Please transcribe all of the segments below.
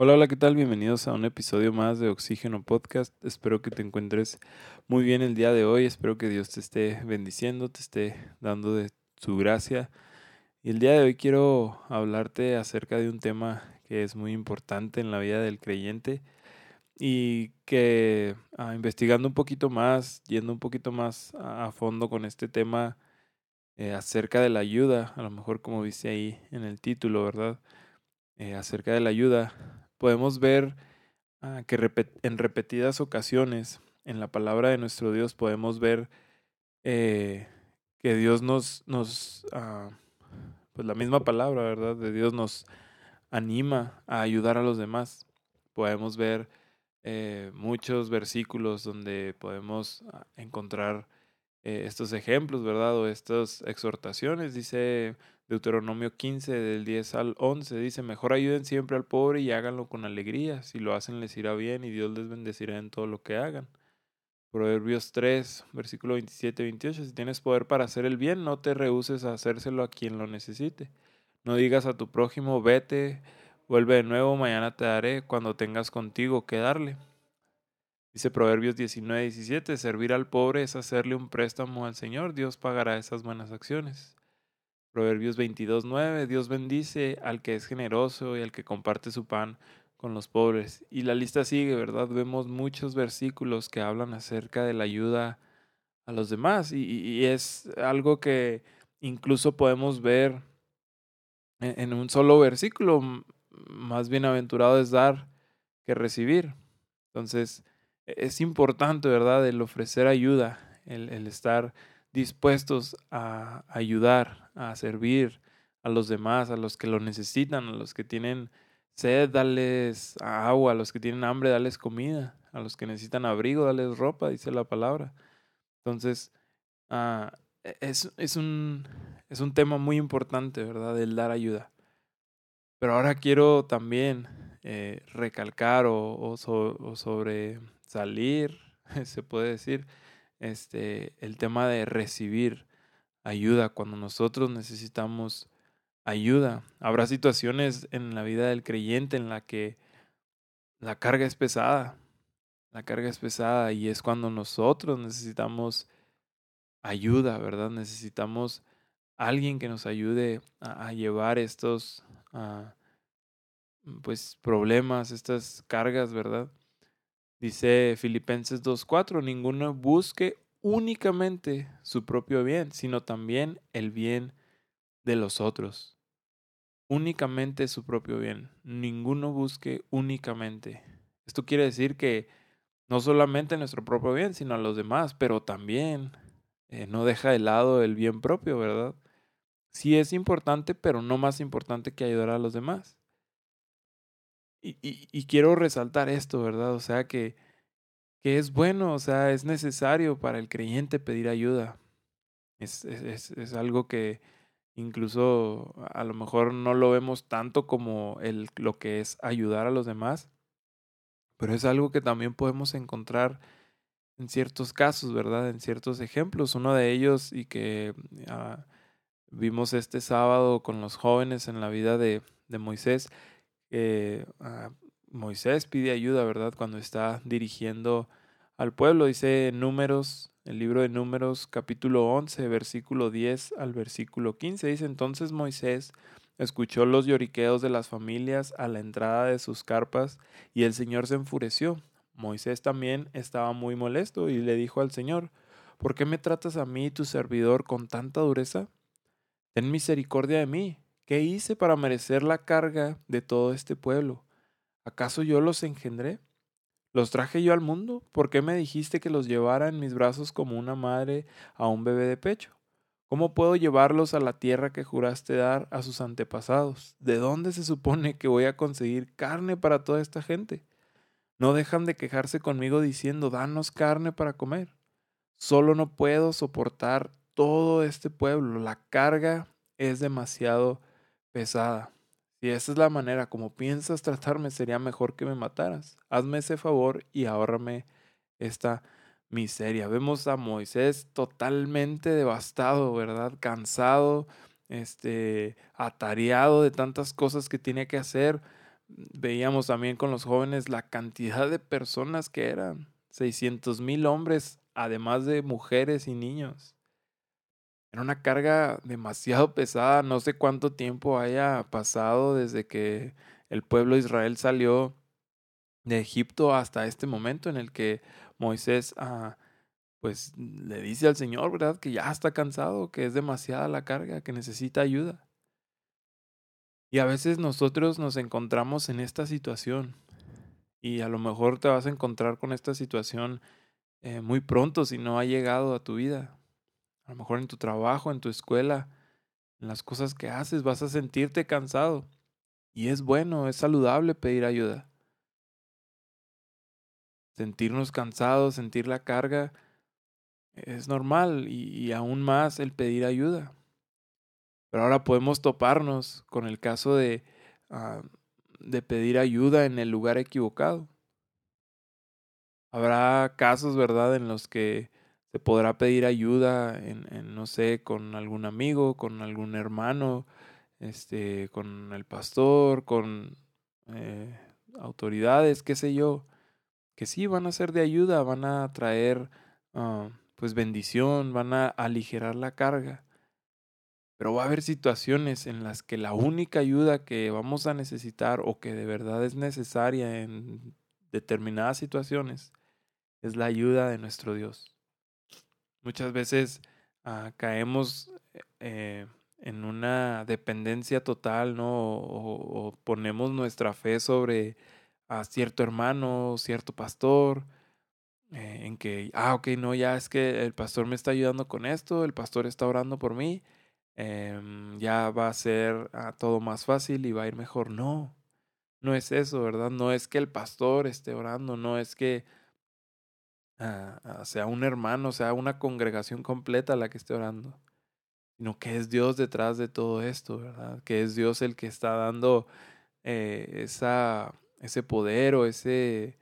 Hola, hola, ¿qué tal? Bienvenidos a un episodio más de Oxígeno Podcast. Espero que te encuentres muy bien el día de hoy. Espero que Dios te esté bendiciendo, te esté dando de su gracia. Y el día de hoy quiero hablarte acerca de un tema que es muy importante en la vida del creyente y que ah, investigando un poquito más, yendo un poquito más a, fondo con este tema eh, acerca de la ayuda, a lo mejor como dice ahí en el título, ¿verdad? Eh, acerca de la ayuda, podemos ver ah, que en repetidas ocasiones en la palabra de nuestro Dios podemos ver eh, que Dios nos, nos ah, pues la misma palabra, ¿verdad? De Dios nos anima a ayudar a los demás. Podemos ver eh, muchos versículos donde podemos ah, encontrar eh, estos ejemplos, ¿verdad? O estas exhortaciones. Dice Deuteronomio 15, del 10 al 11, dice, mejor ayuden siempre al pobre y háganlo con alegría. Si lo hacen les irá bien y Dios les bendecirá en todo lo que hagan. Proverbios 3, versículo 27 28, si tienes poder para hacer el bien, no te rehuses a hacérselo a quien lo necesite. No digas a tu prójimo, vete, vuelve de nuevo, mañana te daré, cuando tengas contigo que darle. Dice Proverbios 19, 17, servir al pobre es hacerle un préstamo al Señor, Dios pagará esas buenas acciones. Proverbios 22, 9, Dios bendice al que es generoso y al que comparte su pan con los pobres. Y la lista sigue, ¿verdad? Vemos muchos versículos que hablan acerca de la ayuda a los demás y, es algo que incluso podemos ver en, en, un solo versículo. Más bienaventurado es dar que recibir. Entonces, e, es importante, ¿verdad?, el ofrecer ayuda, el estar dispuestos a ayudar, a servir a los demás, a los que lo necesitan, a los que tienen sed, dales agua, a los que tienen hambre, dales comida, a los que necesitan abrigo, dales ropa, dice la palabra. Entonces, uh, es, es, un, es un tema muy importante, ¿verdad? El dar ayuda. Pero ahora quiero también eh, recalcar o, o, o sobre salir, se puede decir, este, el tema de recibir ayuda cuando nosotros necesitamos ayuda. Habrá situaciones en la vida del creyente en la que la carga es pesada. La carga es pesada y es cuando nosotros necesitamos ayuda, ¿verdad? Necesitamos alguien que nos ayude a, llevar estos ah, pues problemas, estas cargas, ¿verdad? Dice Filipenses 2.4, ninguno busque únicamente su propio bien, sino también el bien de los otros. Únicamente su propio bien. Ninguno busque únicamente. Esto quiere decir que no solamente nuestro propio bien, sino a los demás, pero también eh, no deja de lado el bien propio, ¿verdad? Sí es importante, pero no más importante que ayudar a los demás. Y, y, quiero resaltar esto, ¿verdad? O sea, que, que es bueno, o sea, es necesario para el creyente pedir ayuda. Es, es, es algo que incluso a lo mejor no lo vemos tanto como el, lo que es ayudar a los demás, pero es algo que también podemos encontrar en ciertos casos, ¿verdad? En ciertos ejemplos. Uno de ellos y que ah, vimos este sábado con los jóvenes en la vida de, de Moisés, eh, Moisés pide ayuda, ¿verdad? Cuando está dirigiendo al pueblo. Dice Números, el libro de Números, capítulo 11, versículo 10 al versículo 15. Dice entonces Moisés escuchó los lloriqueos de las familias a la entrada de sus carpas y el Señor se enfureció. Moisés también estaba muy molesto y le dijo al Señor, ¿por qué me tratas a mí, tu servidor, con tanta dureza? Ten misericordia de mí ¿Qué hice para merecer la carga de todo este pueblo? ¿Acaso yo los engendré? ¿Los traje yo al mundo? ¿Por qué me dijiste que los llevara en mis brazos como una madre a un bebé de pecho? ¿Cómo puedo llevarlos a la tierra que juraste dar a sus antepasados? ¿De dónde se supone que voy a conseguir carne para toda esta gente? No dejan de quejarse conmigo diciendo, danos carne para comer. Solo no puedo soportar todo este pueblo. La carga es demasiado pesada. Si esa es la manera como piensas tratarme, sería mejor que me mataras. Hazme ese favor y ahórrame esta miseria. Vemos a Moisés totalmente devastado, ¿verdad? Cansado, este, atareado de tantas cosas que tiene que hacer, veíamos también con los jóvenes la cantidad de personas que eran. 600 mil hombres, además de mujeres y niños. Una carga demasiado pesada. No sé cuánto tiempo haya pasado desde que el pueblo de Israel salió de Egipto hasta este momento en el que Moisés ah, pues le dice al Señor, ¿verdad? Que ya está cansado, que es demasiada la carga, que necesita ayuda. Y a veces nosotros nos encontramos en esta situación y a lo mejor te vas a encontrar con esta situación eh, muy pronto si no ha llegado a tu vida. A lo mejor en tu trabajo, en tu escuela, en las cosas que haces, vas a sentirte cansado. Y es bueno, es saludable pedir ayuda. Sentirnos cansados, sentir la carga, es normal y, aún más el pedir ayuda. Pero ahora podemos toparnos con el caso de, ah, de pedir ayuda en el lugar equivocado. Habrá casos, ¿verdad?, en los que se podrá pedir ayuda en, no sé, con algún amigo, con algún hermano, este, con el pastor, con eh, autoridades, qué sé yo, que sí van a ser de ayuda, van a traer ah, pues bendición, van a aligerar la carga. Pero va a haber situaciones en las que la única ayuda que vamos a necesitar o que de verdad es necesaria en determinadas situaciones es la ayuda de nuestro Dios. Muchas veces ah, caemos eh, en una dependencia total, ¿no? O, ponemos nuestra fe sobre a cierto hermano, cierto pastor, eh, en que, ah, ok, no, ya es que el pastor me está ayudando con esto, el pastor está orando por mí, em, ya va a ser ah, todo más fácil y va a ir mejor. No, no es eso, ¿verdad? No es que el pastor esté orando, no es que ah, sea un hermano, sea una congregación completa la que esté orando sino que es Dios detrás de todo esto, ¿verdad? Que es Dios el que está dando eh, esa, ese poder o ese,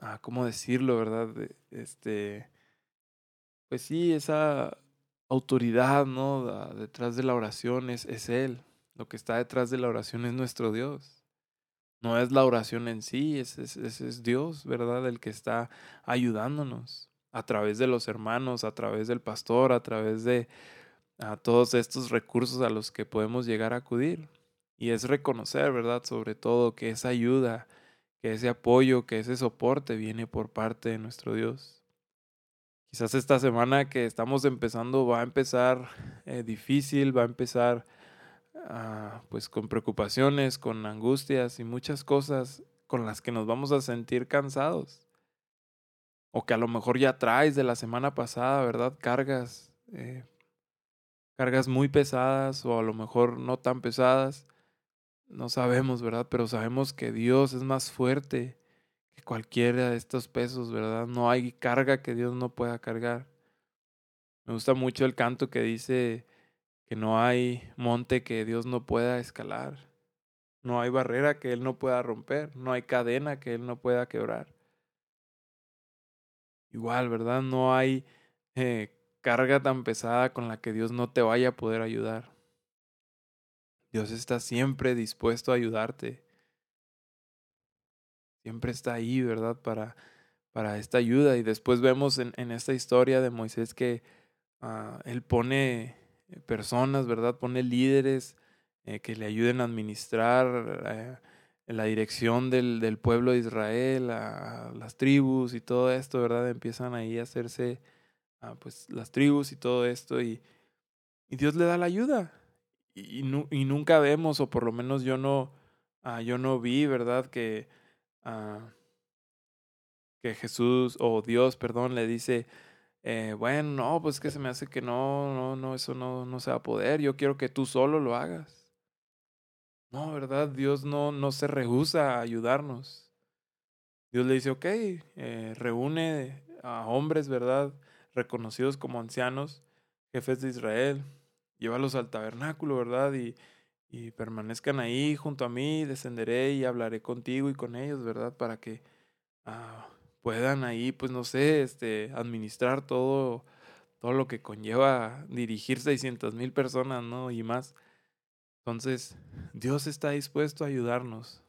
ah, ¿cómo decirlo, verdad? Este, pues sí, esa autoridad, ¿no? Detrás de la oración es, es Él. Lo que está detrás de la oración es nuestro Dios. No es la oración en sí, es, es, Dios, ¿verdad? El que está ayudándonos a través de los hermanos, a través del pastor, a través de a todos estos recursos a los que podemos llegar a acudir. Y es reconocer, ¿verdad? Sobre todo que esa ayuda, que ese apoyo, que ese soporte viene por parte de nuestro Dios. Quizás esta semana que estamos empezando va a empezar eh, difícil, va a empezar ah, pues con preocupaciones, con angustias y muchas cosas con las que nos vamos a sentir cansados. O que a lo mejor ya traes de la semana pasada, ¿verdad? Cargas eh, cargas muy pesadas o a lo mejor no tan pesadas. No sabemos, ¿verdad? Pero sabemos que Dios es más fuerte que cualquiera de estos pesos, ¿verdad? No hay carga que Dios no pueda cargar. Me gusta mucho el canto que dice que no hay monte que Dios no pueda escalar. No hay barrera que Él no pueda romper. No hay cadena que Él no pueda quebrar. Igual, ¿verdad? No hay eh, carga tan pesada con la que Dios no te vaya a poder ayudar. Dios está siempre dispuesto a ayudarte. Siempre está ahí, ¿verdad? Para, para esta ayuda. Y después vemos en, en esta historia de Moisés que uh, él pone personas, ¿verdad? Pone líderes eh, que le ayuden a administrar eh, la dirección del, del, pueblo de Israel, a las tribus y todo esto, ¿verdad? Empiezan ahí a hacerse pues las tribus y todo esto y, y Dios le da la ayuda y, y, nunca vemos o por lo menos yo no ah, yo no vi verdad que ah, que Jesús o Dios perdón le dice eh, bueno no pues que se me hace que no no no eso no no se va a poder yo quiero que tú solo lo hagas no verdad Dios no no se rehúsa a ayudarnos Dios le dice ok eh, reúne a hombres verdad reconocidos como ancianos, jefes de Israel. Llévalos al tabernáculo, ¿verdad? Y, y permanezcan ahí junto a mí, descenderé y hablaré contigo y con ellos, ¿verdad? Para que ah, puedan ahí, pues no sé, este, administrar todo, todo lo que conlleva dirigir 600 mil personas, ¿no? Y más. Entonces, Dios está dispuesto a ayudarnos.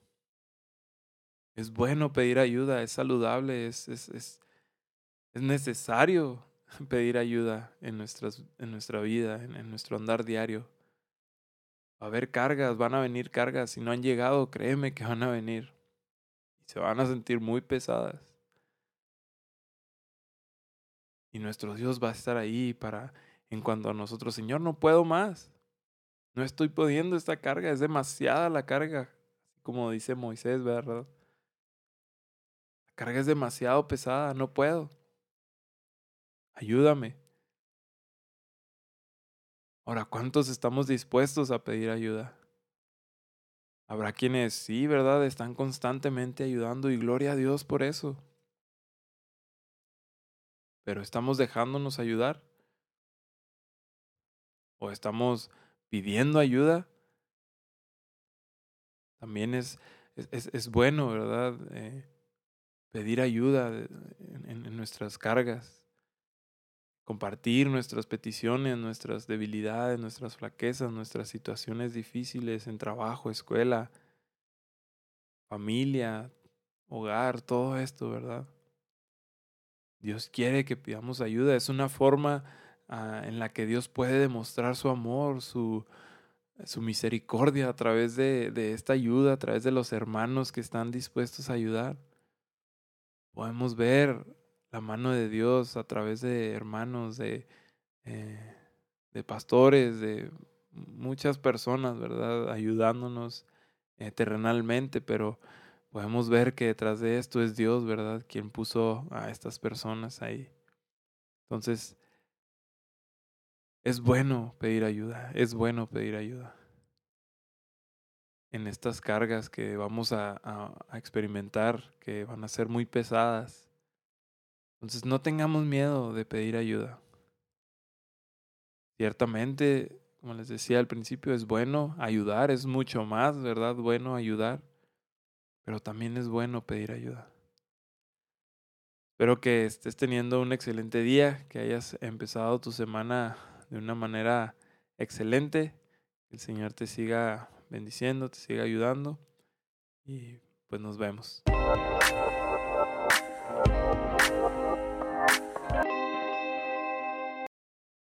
Es bueno pedir ayuda, es saludable, es, es, es, es necesario pedir ayuda en, nuestras, en nuestra vida, en, en nuestro andar diario. Va a haber cargas, van a venir cargas. Si no han llegado, créeme que van a venir. Y se van a sentir muy pesadas. Y nuestro Dios va a estar ahí para, en cuanto a nosotros, Señor, no puedo más. No estoy pudiendo esta carga, es demasiada la carga. Como dice Moisés, ¿verdad? La carga es demasiado pesada, no puedo. Ayúdame. Ahora, ¿cuántos estamos dispuestos a pedir ayuda? Habrá quienes sí, ¿verdad? Están constantemente ayudando y gloria a Dios por eso. Pero ¿estamos dejándonos ayudar? ¿O estamos pidiendo ayuda? También es, es, es bueno, ¿verdad? Eh, pedir ayuda en, en nuestras cargas compartir nuestras peticiones, nuestras debilidades, nuestras flaquezas, nuestras situaciones difíciles en trabajo, escuela, familia, hogar, todo esto, ¿verdad? Dios quiere que pidamos ayuda. Es una forma uh, en la que Dios puede demostrar su amor, su, su misericordia a través de, de esta ayuda, a través de los hermanos que están dispuestos a ayudar. Podemos ver la mano de Dios a través de hermanos, de, eh, de pastores, de muchas personas, ¿verdad? Ayudándonos eh, terrenalmente, pero podemos ver que detrás de esto es Dios, ¿verdad? Quien puso a estas personas ahí. Entonces, es bueno pedir ayuda, es bueno pedir ayuda en estas cargas que vamos a, experimentar, que van a ser muy pesadas entonces no tengamos miedo de pedir ayuda. Ciertamente, como les decía al principio, es bueno ayudar, es mucho más, ¿verdad? Bueno ayudar, pero también es bueno pedir ayuda. Espero que estés teniendo un excelente día, que hayas empezado tu semana de una manera excelente, que el Señor te siga bendiciendo, te siga ayudando y pues nos vemos.